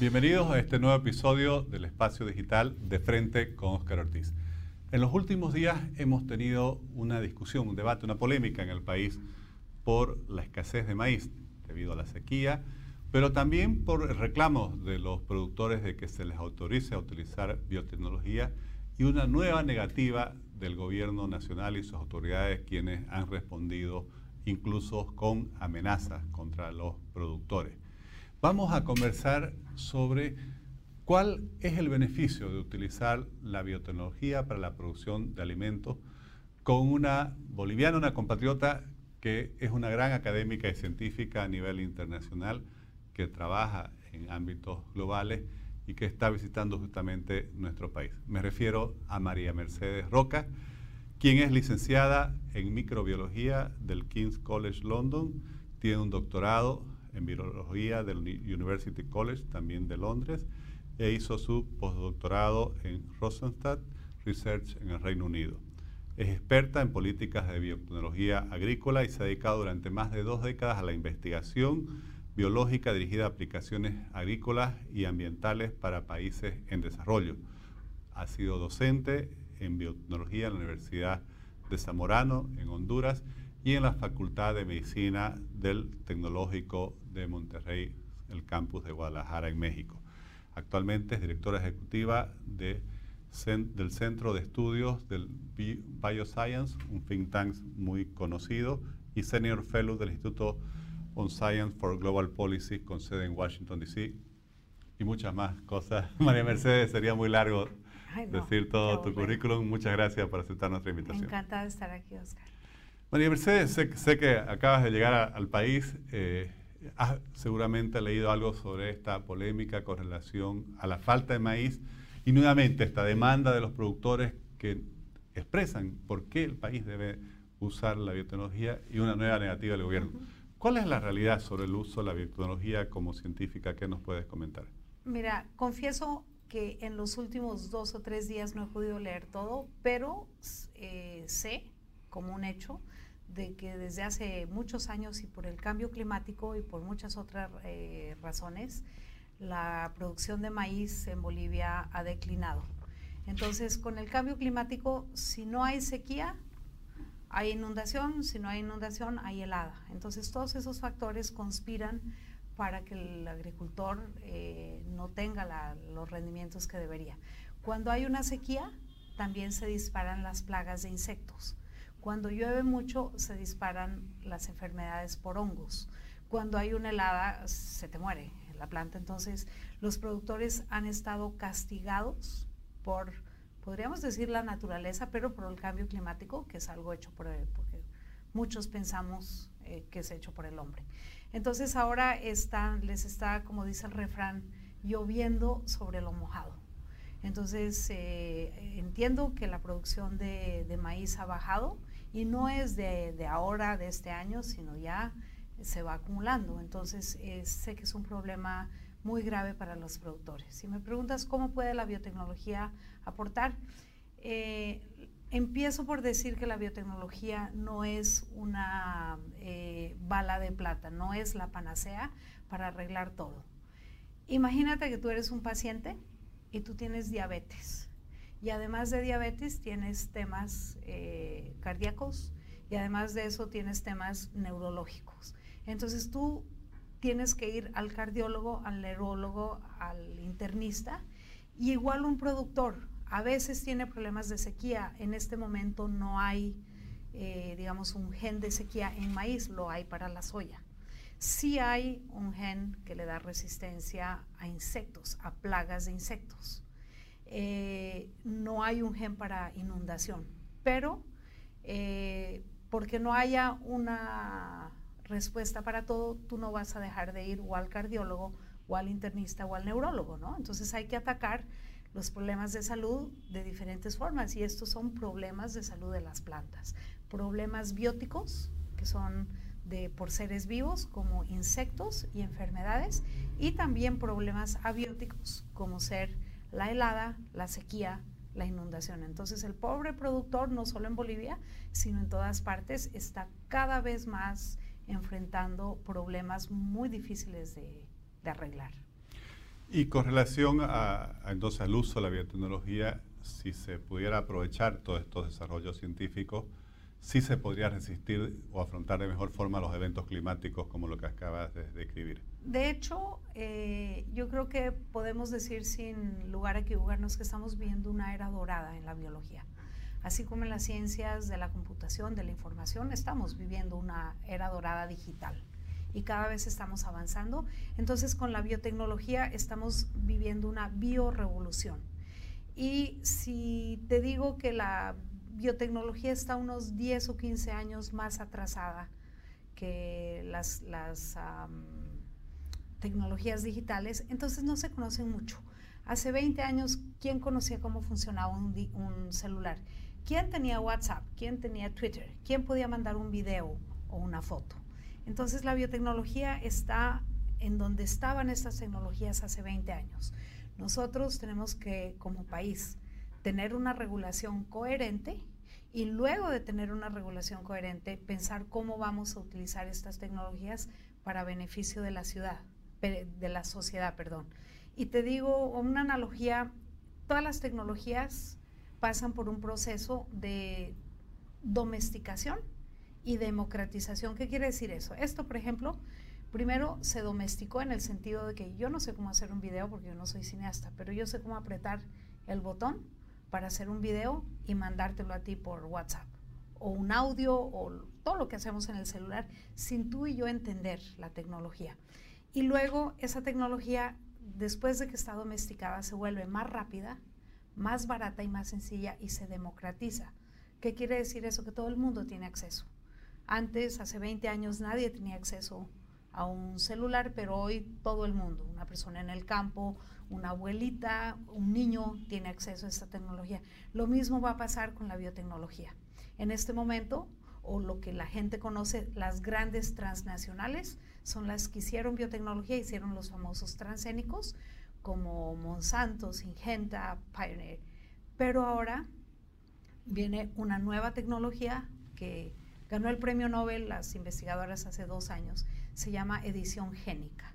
Bienvenidos a este nuevo episodio del Espacio Digital de Frente con Oscar Ortiz. En los últimos días hemos tenido una discusión, un debate, una polémica en el país por la escasez de maíz debido a la sequía, pero también por reclamos de los productores de que se les autorice a utilizar biotecnología y una nueva negativa del gobierno nacional y sus autoridades quienes han respondido incluso con amenazas contra los productores. Vamos a conversar sobre cuál es el beneficio de utilizar la biotecnología para la producción de alimentos con una boliviana, una compatriota que es una gran académica y científica a nivel internacional, que trabaja en ámbitos globales y que está visitando justamente nuestro país. Me refiero a María Mercedes Roca, quien es licenciada en microbiología del King's College London, tiene un doctorado en biología del University College, también de Londres, e hizo su postdoctorado en Rosenstadt Research en el Reino Unido. Es experta en políticas de biotecnología agrícola y se ha dedicado durante más de dos décadas a la investigación biológica dirigida a aplicaciones agrícolas y ambientales para países en desarrollo. Ha sido docente en biotecnología en la Universidad de Zamorano, en Honduras, y en la Facultad de Medicina del Tecnológico de Monterrey, el campus de Guadalajara, en México. Actualmente es directora ejecutiva de, del Centro de Estudios del Bioscience, un think tank muy conocido, y Senior Fellow del Instituto on Science for Global Policy con sede en Washington, D.C. y muchas más cosas. María Mercedes, sería muy largo decir todo tu currículum. Muchas gracias por aceptar nuestra invitación. Encantada de estar aquí, Oscar. María Mercedes, sé, que acabas de llegar al país. Eh, has seguramente leído algo sobre esta polémica con relación a la falta de maíz y nuevamente esta demanda de los productores que expresan por qué el país debe usar la biotecnología y una nueva negativa del gobierno. ¿Cuál es la realidad sobre el uso de la biotecnología como científica? ¿Qué nos puedes comentar? Mira, confieso que en los últimos dos o tres días no he podido leer todo, pero eh, sé como un hecho de que desde hace muchos años y por el cambio climático y por muchas otras eh, razones, la producción de maíz en Bolivia ha declinado. Entonces, con el cambio climático, si no hay sequía, hay inundación, si no hay inundación, hay helada. Entonces todos esos factores conspiran para que el agricultor eh, no tenga los rendimientos que debería. Cuando hay una sequía, también se disparan las plagas de insectos. Cuando llueve mucho, se disparan las enfermedades por hongos. Cuando hay una helada, se te muere la planta. Entonces, los productores han estado castigados por podríamos decir la naturaleza, pero por el cambio climático, que es algo hecho por porque muchos pensamos eh, que es hecho por el hombre. Entonces ahora están, les está, como dice el refrán, lloviendo sobre lo mojado. Entonces eh, entiendo que la producción de, maíz ha bajado y no es de, ahora, de este año, sino ya se va acumulando. Entonces sé que es un problema muy grave para los productores. Si me preguntas cómo puede la biotecnología aportar, eh, empiezo por decir que la biotecnología no es una eh, bala de plata, no es la panacea para arreglar todo. Imagínate que tú eres un paciente y tú tienes diabetes. Y además de diabetes tienes temas eh, cardíacos y además de eso tienes temas neurológicos. Entonces tú tienes que ir al cardiólogo, al neurólogo, al internista y igual un productor. A veces tiene problemas de sequía. En este momento no hay, eh, digamos, un gen de sequía en maíz, lo hay para la soya. Sí hay un gen que le da resistencia a insectos, a plagas de insectos. Eh, no hay un gen para inundación, pero eh, porque no haya una respuesta para todo, tú no vas a dejar de ir o al cardiólogo o al internista o al neurólogo, ¿no? Entonces hay que atacar los problemas de salud de diferentes formas y estos son problemas de salud de las plantas. Problemas bióticos, que son de por seres vivos como insectos y enfermedades, y también problemas abióticos como ser la helada, la sequía, la inundación. Entonces el pobre productor, no solo en Bolivia, sino en todas partes, está cada vez más enfrentando problemas muy difíciles de, arreglar. Y con relación a, entonces al uso de la biotecnología, si se pudiera aprovechar todos estos desarrollos científicos, sí se podría resistir o afrontar de mejor forma los eventos climáticos como lo que acabas de describir. De hecho, eh, yo creo que podemos decir sin lugar a equivocarnos que estamos viendo una era dorada en la biología. Así como en las ciencias de la computación, de la información, estamos viviendo una era dorada digital y cada vez estamos avanzando. Entonces, con la biotecnología estamos viviendo una biorevolución. Y si te digo que la biotecnología está unos 10 o 15 años más atrasada que las, tecnologías digitales, entonces no se conocen mucho. Hace 20 años, ¿quién conocía cómo funcionaba un, un, celular? ¿Quién tenía WhatsApp? ¿Quién tenía Twitter? ¿Quién podía mandar un video o una foto? Entonces la biotecnología está en donde estaban estas tecnologías hace 20 años. Nosotros tenemos que, como país, tener una regulación coherente y luego de tener una regulación coherente, pensar cómo vamos a utilizar estas tecnologías para beneficio de la ciudad, de la sociedad, perdón. Y te digo una analogía, todas las tecnologías pasan por un proceso de domesticación y democratización. ¿Qué quiere decir eso? Esto, por ejemplo, primero se domesticó en el sentido de que yo no sé cómo hacer un video porque yo no soy cineasta, pero yo sé cómo apretar el botón para hacer un video y mandártelo a ti por WhatsApp o un audio o todo lo que hacemos en el celular sin tú y yo entender la tecnología. Y luego esa tecnología, después de que está domesticada, se vuelve más rápida, más barata y más sencilla y se democratiza. ¿Qué quiere decir eso? Que todo el mundo tiene acceso. Antes, hace 20 años, nadie tenía acceso a un celular, pero hoy todo el mundo, una persona en el campo, una abuelita, un niño tiene acceso a esta tecnología. Lo mismo va a pasar con la biotecnología. En este momento, o lo que la gente conoce, las grandes transnacionales, son las que hicieron biotecnología, hicieron los famosos transgénicos, como Monsanto, Syngenta, Pioneer. Pero ahora viene una nueva tecnología que ganó el premio Nobel las investigadoras hace dos años, se llama edición génica.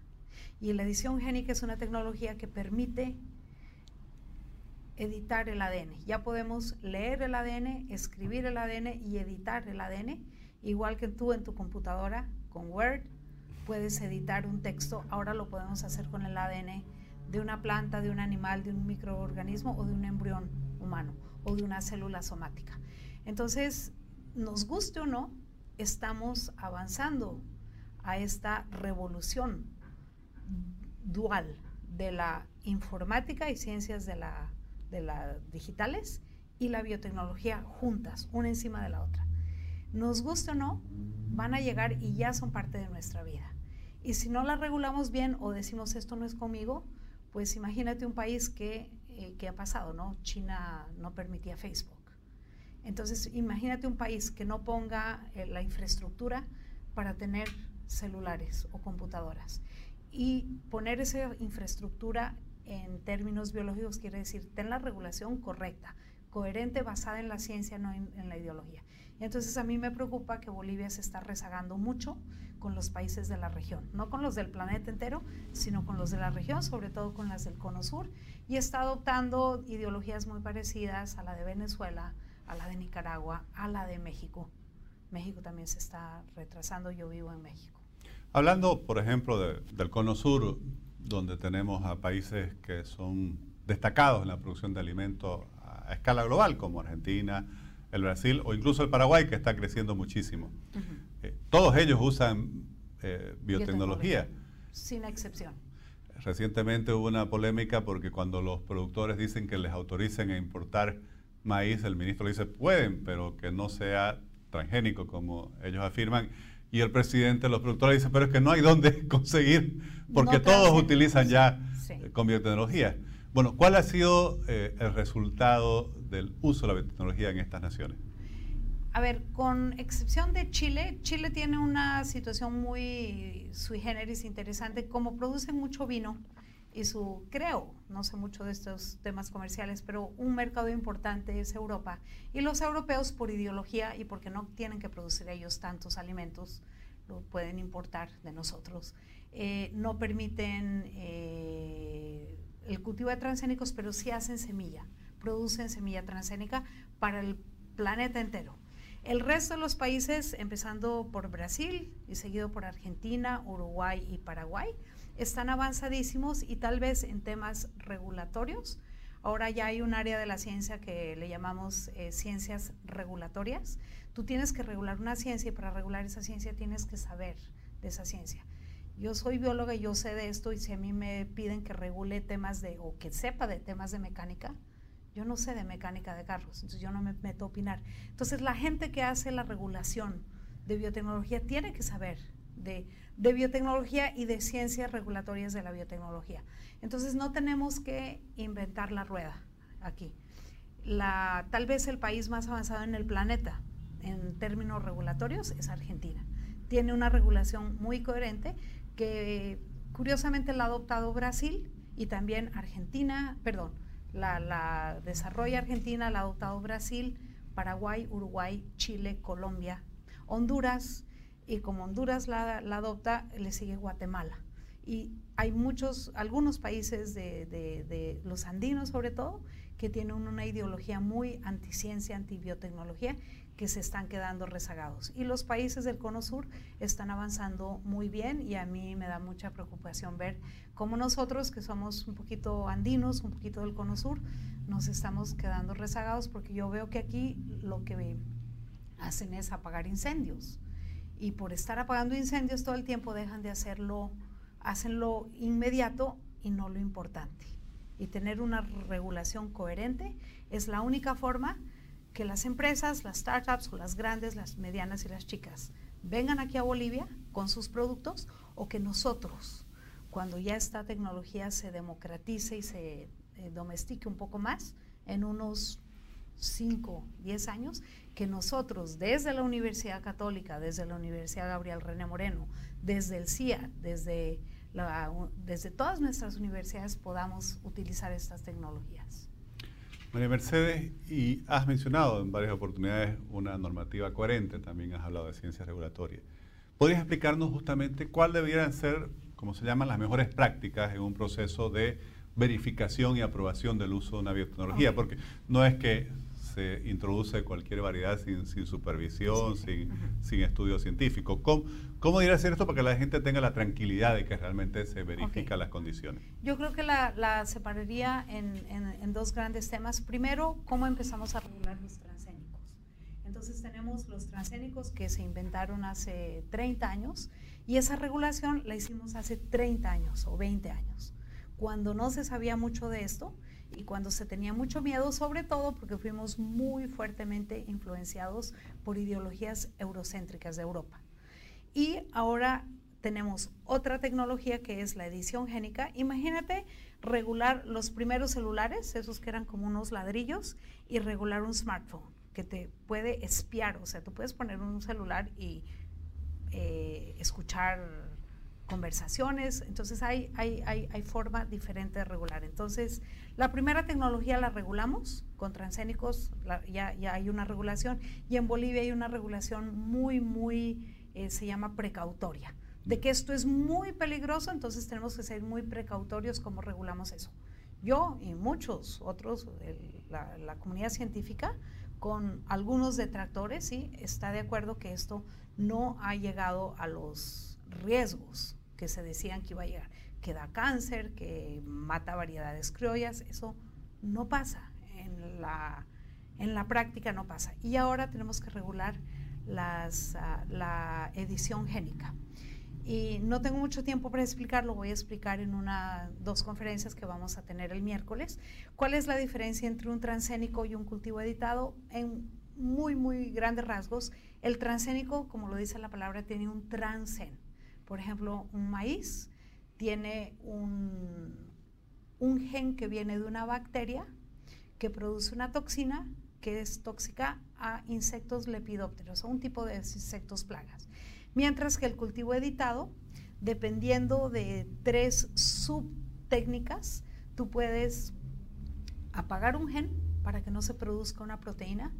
Y la edición génica es una tecnología que permite editar el ADN. Ya podemos leer el ADN, escribir el ADN y editar el ADN, igual que tú en tu computadora con Word puedes editar un texto, ahora lo podemos hacer con el ADN de una planta, de un animal, de un microorganismo o de un embrión humano o de una célula somática. Entonces, nos guste o no, estamos avanzando a esta revolución dual de la informática y ciencias de la, de la digitales y la biotecnología juntas, una encima de la otra. Nos guste o no, van a llegar y ya son parte de nuestra vida. Y si no la regulamos bien o decimos esto no es conmigo, pues imagínate un país que, eh, ha pasado, ¿no? China no permitía Facebook. Entonces, imagínate un país que no ponga eh, la infraestructura para tener celulares o computadoras y poner esa infraestructura en términos biológicos quiere decir, ten la regulación correcta, coherente, basada en la ciencia, no en, la ideología. Entonces a mí me preocupa que Bolivia se está rezagando mucho con los países de la región, no con los del planeta entero, sino con los de la región, sobre todo con las del Cono Sur, y está adoptando ideologías muy parecidas a la de Venezuela, a la de Nicaragua, a la de México. México también se está retrasando, yo vivo en México. Hablando, por ejemplo, del Cono Sur, donde tenemos a países que son destacados en la producción de alimentos a escala global, como Argentina, el Brasil o incluso el Paraguay, que está creciendo muchísimo. Eh, todos ellos usan eh, biotecnología. Sin excepción. Recientemente hubo una polémica porque cuando los productores dicen que les autoricen a importar maíz, el ministro dice pueden, pero que no sea transgénico, como ellos afirman. Y el presidente, los productores dicen, pero es que no hay dónde conseguir, porque todos utilizan ya eh, con biotecnología. Bueno, ¿cuál ha sido eh, el resultado del uso de la biotecnología en estas naciones? A ver, con excepción de Chile, Chile tiene una situación muy sui generis interesante. Como producen mucho vino y su, creo, no sé mucho de estos temas comerciales, pero un mercado importante es Europa. Y los europeos, por ideología y porque no tienen que producir ellos tantos alimentos, lo pueden importar de nosotros. Eh, no permiten eh, el cultivo de transgénicos, pero sí hacen semilla, producen semilla transgénica para el planeta entero. El resto de los países, empezando por Brasil y seguido por Argentina, Uruguay y Paraguay, están avanzadísimos y tal vez en temas regulatorios. Ahora ya hay un área de la ciencia que le llamamos eh, ciencias regulatorias. Tú tienes que regular una ciencia y para regular esa ciencia tienes que saber de esa ciencia. Yo soy bióloga y yo sé de esto y si a mí me piden que regule temas de, o que sepa de temas de mecánica, yo no sé de mecánica de carros, entonces yo no me meto a opinar. Entonces la gente que hace la regulación de biotecnología tiene que saber de, de, biotecnología y de ciencias regulatorias de la biotecnología. Entonces no tenemos que inventar la rueda aquí. La, tal vez el país más avanzado en el planeta en términos regulatorios es Argentina. Tiene una regulación muy coherente que curiosamente la ha adoptado Brasil y también Argentina, perdón, la, desarrolla Argentina, la ha adoptado Brasil, Paraguay, Uruguay, Chile, Colombia, Honduras, y como Honduras la, adopta, le sigue Guatemala. Y hay muchos, algunos países de, de los andinos sobre todo, que tienen una ideología muy anticiencia, antibiotecnología, que se están quedando rezagados. Y los países del Cono Sur están avanzando muy bien y a mí me da mucha preocupación ver cómo nosotros, que somos un poquito andinos, un poquito del Cono Sur, nos estamos quedando rezagados porque yo veo que aquí lo que hacen es apagar incendios. Y por estar apagando incendios todo el tiempo dejan de hacerlo, hacen lo inmediato y no lo importante. Y tener una regulación coherente es la única forma que las empresas, las startups o las grandes, las medianas y las chicas vengan aquí a Bolivia con sus productos o que nosotros, cuando ya esta tecnología se democratice y se eh, domestique un poco más, en unos 5, 10 años, que nosotros desde la Universidad Católica, desde la Universidad Gabriel René Moreno, desde el CIA, desde, desde todas nuestras universidades podamos utilizar estas tecnologías. María Mercedes, y has mencionado en varias oportunidades una normativa coherente, también has hablado de ciencias regulatorias. ¿Podrías explicarnos justamente cuál debieran ser, como se llaman, las mejores prácticas en un proceso de verificación y aprobación del uso de una biotecnología? Porque no es que se introduce cualquier variedad sin, supervisión, sin, sin, estudio científico. ¿Cómo, ¿Cómo debería ser esto para que la gente tenga la tranquilidad de que realmente se verifican las condiciones? Yo creo que la, separaría en, en, dos grandes temas. Primero, cómo empezamos a regular los transgénicos. Entonces tenemos los transgénicos que se inventaron hace 30 años y esa regulación la hicimos hace 30 años o 20 años, cuando no se sabía mucho de esto y cuando se tenía mucho miedo, sobre todo porque fuimos muy fuertemente influenciados por ideologías eurocéntricas de Europa. Y ahora tenemos otra tecnología que es la edición génica. Imagínate regular los primeros celulares, esos que eran como unos ladrillos, y regular un smartphone que te puede espiar. O sea, tú puedes poner un celular y eh, escuchar conversaciones, entonces hay, hay, hay, hay, forma diferente de regular. Entonces, la primera tecnología la regulamos, con transgénicos ya, ya, hay una regulación, y en Bolivia hay una regulación muy, muy, eh, se llama precautoria, de que esto es muy peligroso, entonces tenemos que ser muy precautorios como regulamos eso. Yo y muchos otros, la, la comunidad científica, con algunos detractores, sí, está de acuerdo que esto no ha llegado a los riesgos que se decían que iba a llegar, que da cáncer, que mata variedades criollas, eso no pasa, en la, en la práctica no pasa. Y ahora tenemos que regular las, ah, la edición génica. Y no tengo mucho tiempo para explicarlo, voy a explicar en una, dos conferencias que vamos a tener el miércoles. ¿Cuál es la diferencia entre un transgénico y un cultivo editado? En muy, muy grandes rasgos, el transgénico, como lo dice la palabra, tiene un transgen. Por ejemplo, un maíz tiene un, gen que viene de una bacteria que produce una toxina que es tóxica a insectos lepidópteros, a un tipo de insectos plagas. Mientras que el cultivo editado, dependiendo de tres subtécnicas, tú puedes apagar un gen para que no se produzca una proteína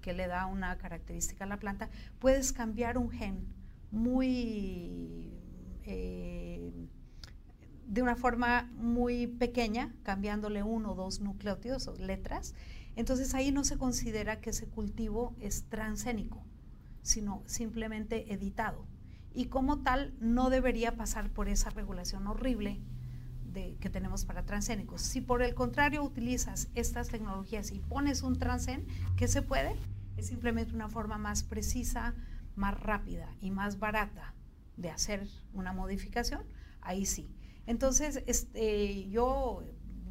que le da una característica a la planta, puedes cambiar un gen muy, eh, de una forma muy pequeña, cambiándole uno o dos nucleótidos o letras. Entonces ahí no se considera que ese cultivo es transgénico, sino simplemente editado. Y como tal no debería pasar por esa regulación horrible de, que tenemos para transgénicos. Si por el contrario utilizas estas tecnologías y pones un transgen, ¿qué se puede? Es simplemente una forma más precisa, más rápida y más barata de hacer una modificación, ahí sí. Entonces, este, yo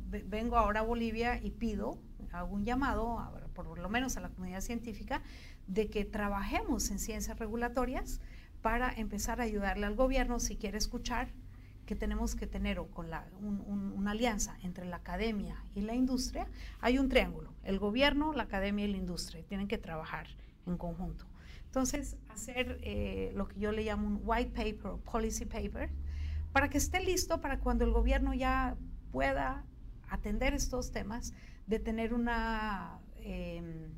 vengo ahora a Bolivia y pido, hago un llamado, por lo menos a la comunidad científica, de que trabajemos en ciencias regulatorias para empezar a ayudarle al gobierno, si quiere escuchar, que tenemos que tener con la, una alianza entre la academia y la industria. Hay un triángulo, el gobierno, la academia y la industria, tienen que trabajar en conjunto. Entonces, hacer eh, lo que yo le llamo un white paper o policy paper, para que esté listo para cuando el gobierno ya pueda atender estos temas, de tener una, em,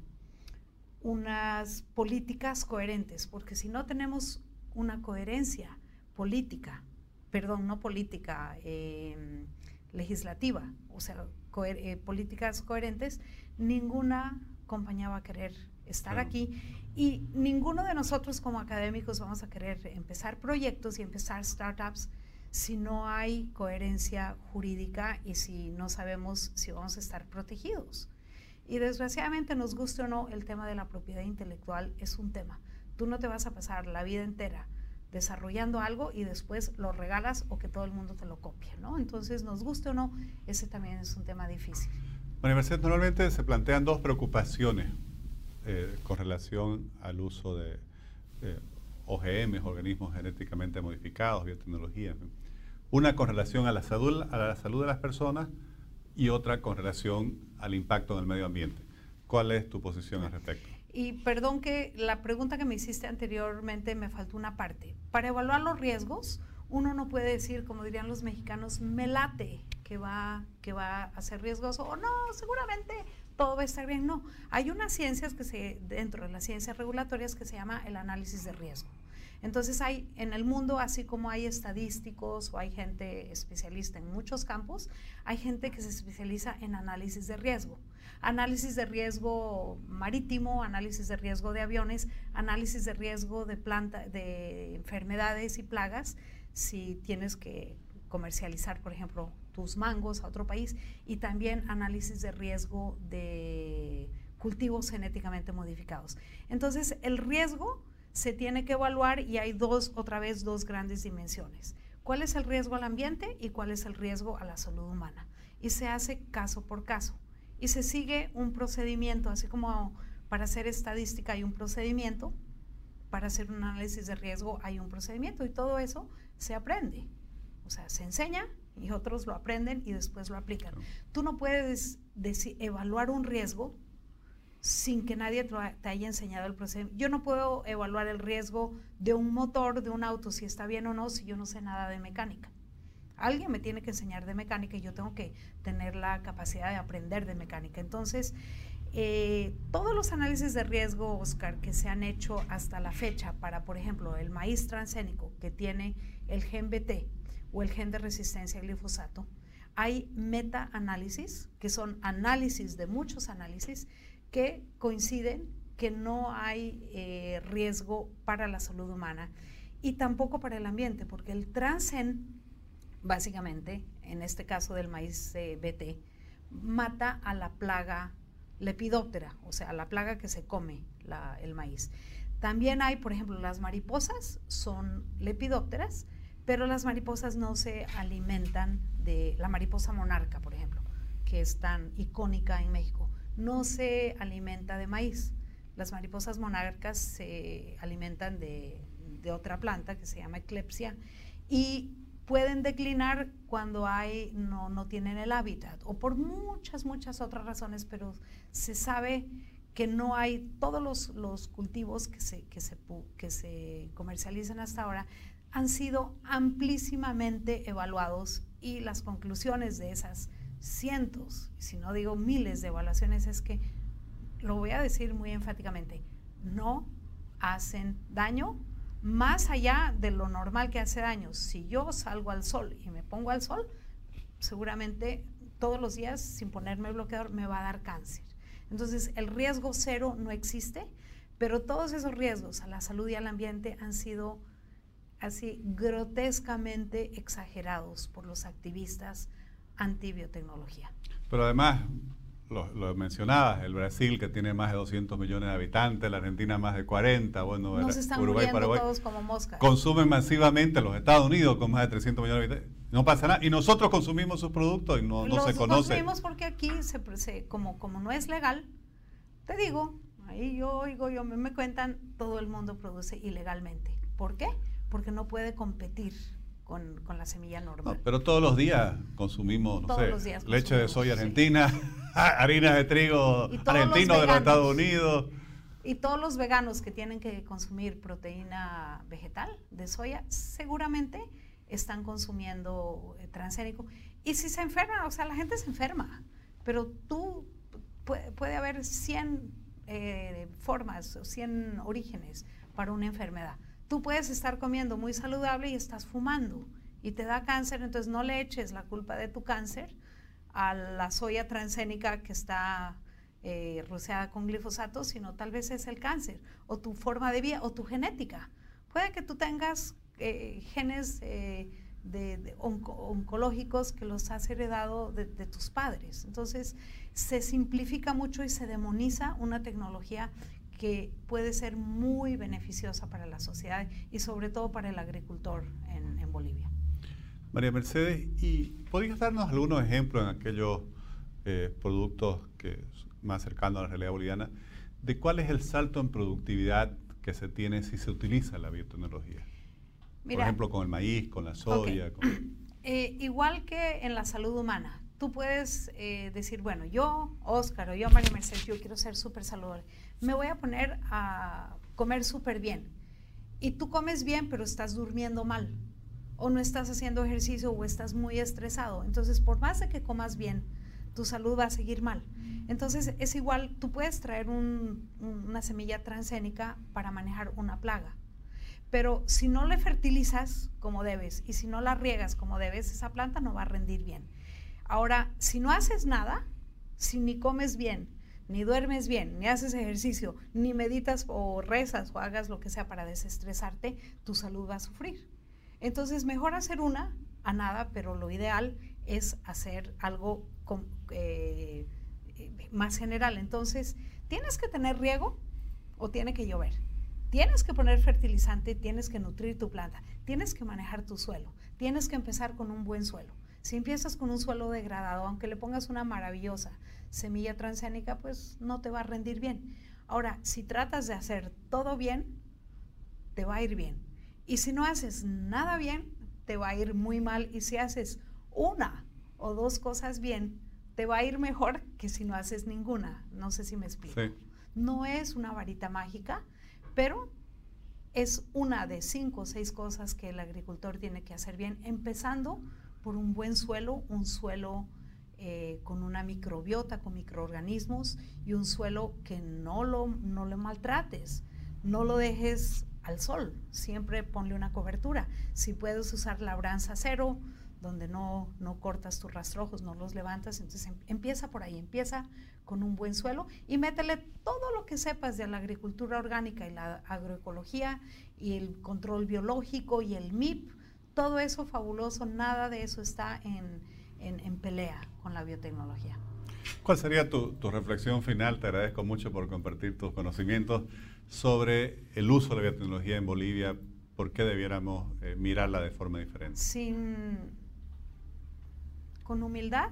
unas políticas coherentes, porque si no tenemos una coherencia política, perdón, no política, em, legislativa, o sea, eh, políticas coherentes, ninguna compañía va a querer estar aquí y ninguno de nosotros como académicos vamos a querer empezar proyectos y empezar startups si no hay coherencia jurídica y si no sabemos si vamos a estar protegidos. Y desgraciadamente, nos guste o no, el tema de la propiedad intelectual es un tema. Tú no te vas a pasar la vida entera desarrollando algo y después lo regalas o que todo el mundo te lo copie, ¿no? Entonces, nos guste o no, ese también es un tema difícil. Bueno, Mercedes, normalmente se plantean dos preocupaciones eh, con relación al uso de eh, organismos genéticamente modificados, biotecnología. Una con relación a la, salud, a la salud de las personas y otra con relación al impacto en el medio ambiente. ¿Cuál es tu posición al respecto? Y perdón que la pregunta que me hiciste anteriormente me faltó una parte. Para evaluar los riesgos, uno no puede decir, como dirían los mexicanos, me late que va, que va a ser riesgoso o no, seguramente todo va a estar bien. No, hay unas ciencias que se, dentro de las ciencias regulatorias que se llama el análisis de riesgo. Entonces hay en el mundo, así como hay estadísticos o hay gente especialista en muchos campos, hay gente que se especializa en análisis de riesgo. Análisis de riesgo marítimo, análisis de riesgo de aviones, análisis de riesgo de planta, de enfermedades y plagas, si tienes que comercializar, por ejemplo, tus mangos a otro país, y también análisis de riesgo de cultivos genéticamente modificados. Entonces, el riesgo se tiene que evaluar y hay dos, otra vez, dos grandes dimensiones. ¿Cuál es el riesgo al ambiente y cuál es el riesgo a la salud humana? Y se hace caso por caso. Y se sigue un procedimiento, así como para hacer estadística hay un procedimiento, para hacer un análisis de riesgo hay un procedimiento y todo eso se aprende. O sea, se enseña y otros lo aprenden y después lo aplican. Tú no puedes evaluar un riesgo sin que nadie te haya enseñado el procedimiento. Yo no puedo evaluar el riesgo de un motor, de un auto, si está bien o no, si yo no sé nada de mecánica. Alguien me tiene que enseñar de mecánica y yo tengo que tener la capacidad de aprender de mecánica. Entonces, eh, todos los análisis de riesgo, Oscar, que se han hecho hasta la fecha para, por ejemplo, el maíz transgénico que tiene el gen BT o el gen de resistencia al glifosato, hay meta-análisis, que son análisis de muchos análisis, que coinciden que no hay eh, riesgo para la salud humana y tampoco para el ambiente, porque el transgen, básicamente, en este caso del maíz eh, BT, mata a la plaga lepidóptera, o sea, la plaga que se come el maíz. También hay, por ejemplo, las mariposas son lepidópteras, pero las mariposas no se alimentan de la mariposa monarca, por ejemplo, que es tan icónica en México no se alimenta de maíz. Las mariposas monarcas se alimentan de, otra planta que se llama eclepsia y pueden declinar cuando hay, no, no tienen el hábitat o por muchas, muchas otras razones, pero se sabe que no hay todos los, los cultivos que se, que, se, que se comercializan hasta ahora han sido amplísimamente evaluados y las conclusiones de esas cientos, si no digo miles de evaluaciones, es que, lo voy a decir muy enfáticamente, no hacen daño más allá de lo normal que hace años. Si yo salgo al sol y me pongo al sol, seguramente todos los días sin ponerme bloqueador me va a dar cáncer. Entonces, el riesgo cero no existe, pero todos esos riesgos a la salud y al ambiente han sido así grotescamente exagerados por los activistas anti-biotecnología. Pero además, lo, mencionabas, el Brasil que tiene más de 200 millones de habitantes, la Argentina más de 40, bueno, Nos están Uruguay, Paraguay, todos como moscas. Consumen masivamente los Estados Unidos con más de 300 millones de habitantes. No pasa nada. Y nosotros consumimos sus productos y no, no se conoce. consumimos porque aquí, se, como, como no es legal, te digo, ahí yo oigo, yo me, me cuentan, todo el mundo produce ilegalmente. ¿Por qué? Porque no puede competir con, la semilla normal. pero todos los días consumimos, no sé, leche de soya argentina, harina de trigo argentino de los Estados Unidos. Y todos los veganos que tienen que consumir proteína vegetal de soya, seguramente están consumiendo eh, transgénico. Y si se enferma, o sea, la gente se enferma, pero tú, puede, haber 100 eh, formas, 100 orígenes para una enfermedad. Tú puedes estar comiendo muy saludable y estás fumando y te da cáncer, entonces no le eches la culpa de tu cáncer a la soya transgénica que está eh, rociada con glifosato, sino tal vez es el cáncer o tu forma de vida o tu genética. Puede que tú tengas eh, genes eh, de, oncológicos que los has heredado de, de, tus padres. Entonces se simplifica mucho y se demoniza una tecnología que puede ser muy beneficiosa para la sociedad y sobre todo para el agricultor en, Bolivia. María Mercedes, ¿y podrías darnos algunos ejemplos en aquellos eh, productos que más cercanos a la realidad boliviana de cuál es el salto en productividad que se tiene si se utiliza la biotecnología? Por ejemplo, con el maíz, con la soya. Eh, igual que en la salud humana, tú puedes eh, decir, bueno, yo, Óscar, o yo, María Mercedes, yo quiero ser súper saludable me voy a poner a comer súper bien. Y tú comes bien, pero estás durmiendo mal. O no estás haciendo ejercicio o estás muy estresado. Entonces, por más de que comas bien, tu salud va a seguir mal. Entonces, es igual, tú puedes traer una semilla transgénica para manejar una plaga. Pero si no le fertilizas como debes y si no la riegas como debes, esa planta no va a rendir bien. Ahora, si no haces nada, si ni comes bien, ni duermes bien, ni haces ejercicio, ni meditas o rezas o hagas lo que sea para desestresarte, tu salud va a sufrir. Entonces, mejor hacer una a nada, pero lo ideal es hacer algo eh, más general. Entonces, tienes que tener riego o tiene que llover. Tienes que poner fertilizante, tienes que nutrir tu planta, tienes que manejar tu suelo, tienes que empezar con un buen suelo. Si empiezas con un suelo degradado, aunque le pongas una maravillosa semilla transgénica, pues no te va a rendir bien. Ahora, si tratas de hacer todo bien, te va a ir bien. Y si no haces nada bien, te va a ir muy mal. Y si haces una o dos cosas bien, te va a ir mejor que si no haces ninguna. No sé si me explico. No es una varita mágica, pero es una de cinco o seis cosas que el agricultor tiene que hacer bien, empezando por un buen suelo, un suelo eh, con una microbiota, con microorganismos y un suelo que no lo, no lo maltrates, no lo dejes al sol, siempre ponle una cobertura. Si puedes usar labranza cero, donde no, no cortas tus rastrojos, no los levantas, entonces em, empieza por ahí, empieza con un buen suelo y métele todo lo que sepas de la agricultura orgánica y la agroecología y el control biológico y el MIP todo eso fabuloso, nada de eso está en, pelea con la biotecnología. ¿Cuál sería tu, reflexión final? Te agradezco mucho por compartir tus conocimientos sobre el uso de la biotecnología en Bolivia. ¿Por qué debiéramos eh, mirarla de forma diferente? Sin, con humildad,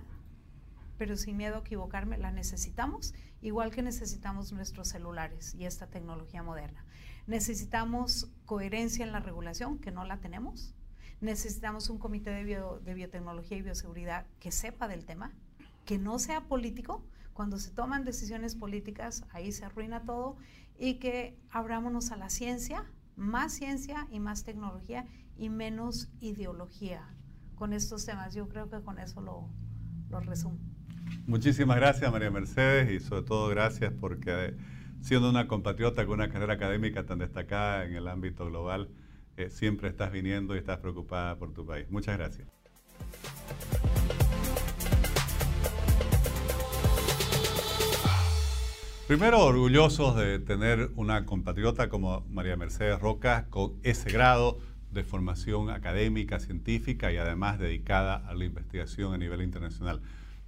pero sin miedo a equivocarme, la necesitamos, igual que necesitamos nuestros celulares y esta tecnología moderna. Necesitamos coherencia en la regulación, que no la tenemos necesitamos un comité de, biotecnología y bioseguridad que sepa del tema, que no sea político. Cuando se toman decisiones políticas, ahí se arruina todo y que abrámonos a la ciencia, más ciencia y más tecnología y menos ideología con estos temas. Yo creo que con eso lo, lo resumo. Muchísimas gracias María Mercedes y sobre todo gracias porque siendo una compatriota con una carrera académica tan destacada en el ámbito global, eh, siempre estás viniendo y estás preocupada por tu país. Muchas gracias. Primero, orgullosos de tener una compatriota como María Mercedes Roca con ese grado de formación académica, científica y además dedicada a la investigación a nivel internacional.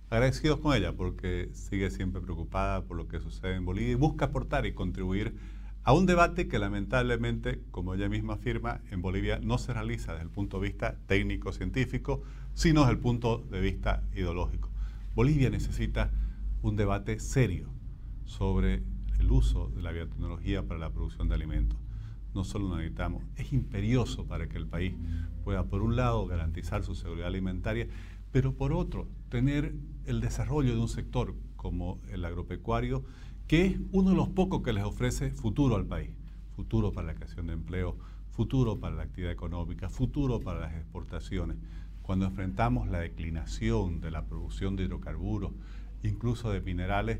Agradecidos con ella porque sigue siempre preocupada por lo que sucede en Bolivia y busca aportar y contribuir a un debate que lamentablemente, como ella misma afirma, en Bolivia no se realiza desde el punto de vista técnico-científico, sino desde el punto de vista ideológico. Bolivia necesita un debate serio sobre el uso de la biotecnología para la producción de alimentos. No solo lo necesitamos, es imperioso para que el país pueda, por un lado, garantizar su seguridad alimentaria, pero por otro, tener el desarrollo de un sector como el agropecuario, que es uno de los pocos que les ofrece futuro al país. Futuro para la creación de empleo, futuro para la actividad económica, futuro para las exportaciones. Cuando enfrentamos la declinación de la producción de hidrocarburos, incluso de minerales,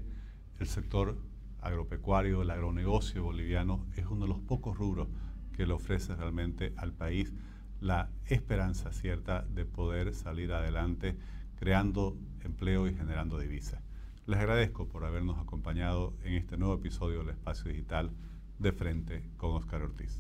el sector agropecuario, el agronegocio boliviano es uno de los pocos rubros que le ofrece realmente al país la esperanza cierta de poder salir adelante creando empleo y generando divisas. Les agradezco por habernos acompañado en este nuevo episodio del Espacio Digital de Frente con Oscar Ortiz.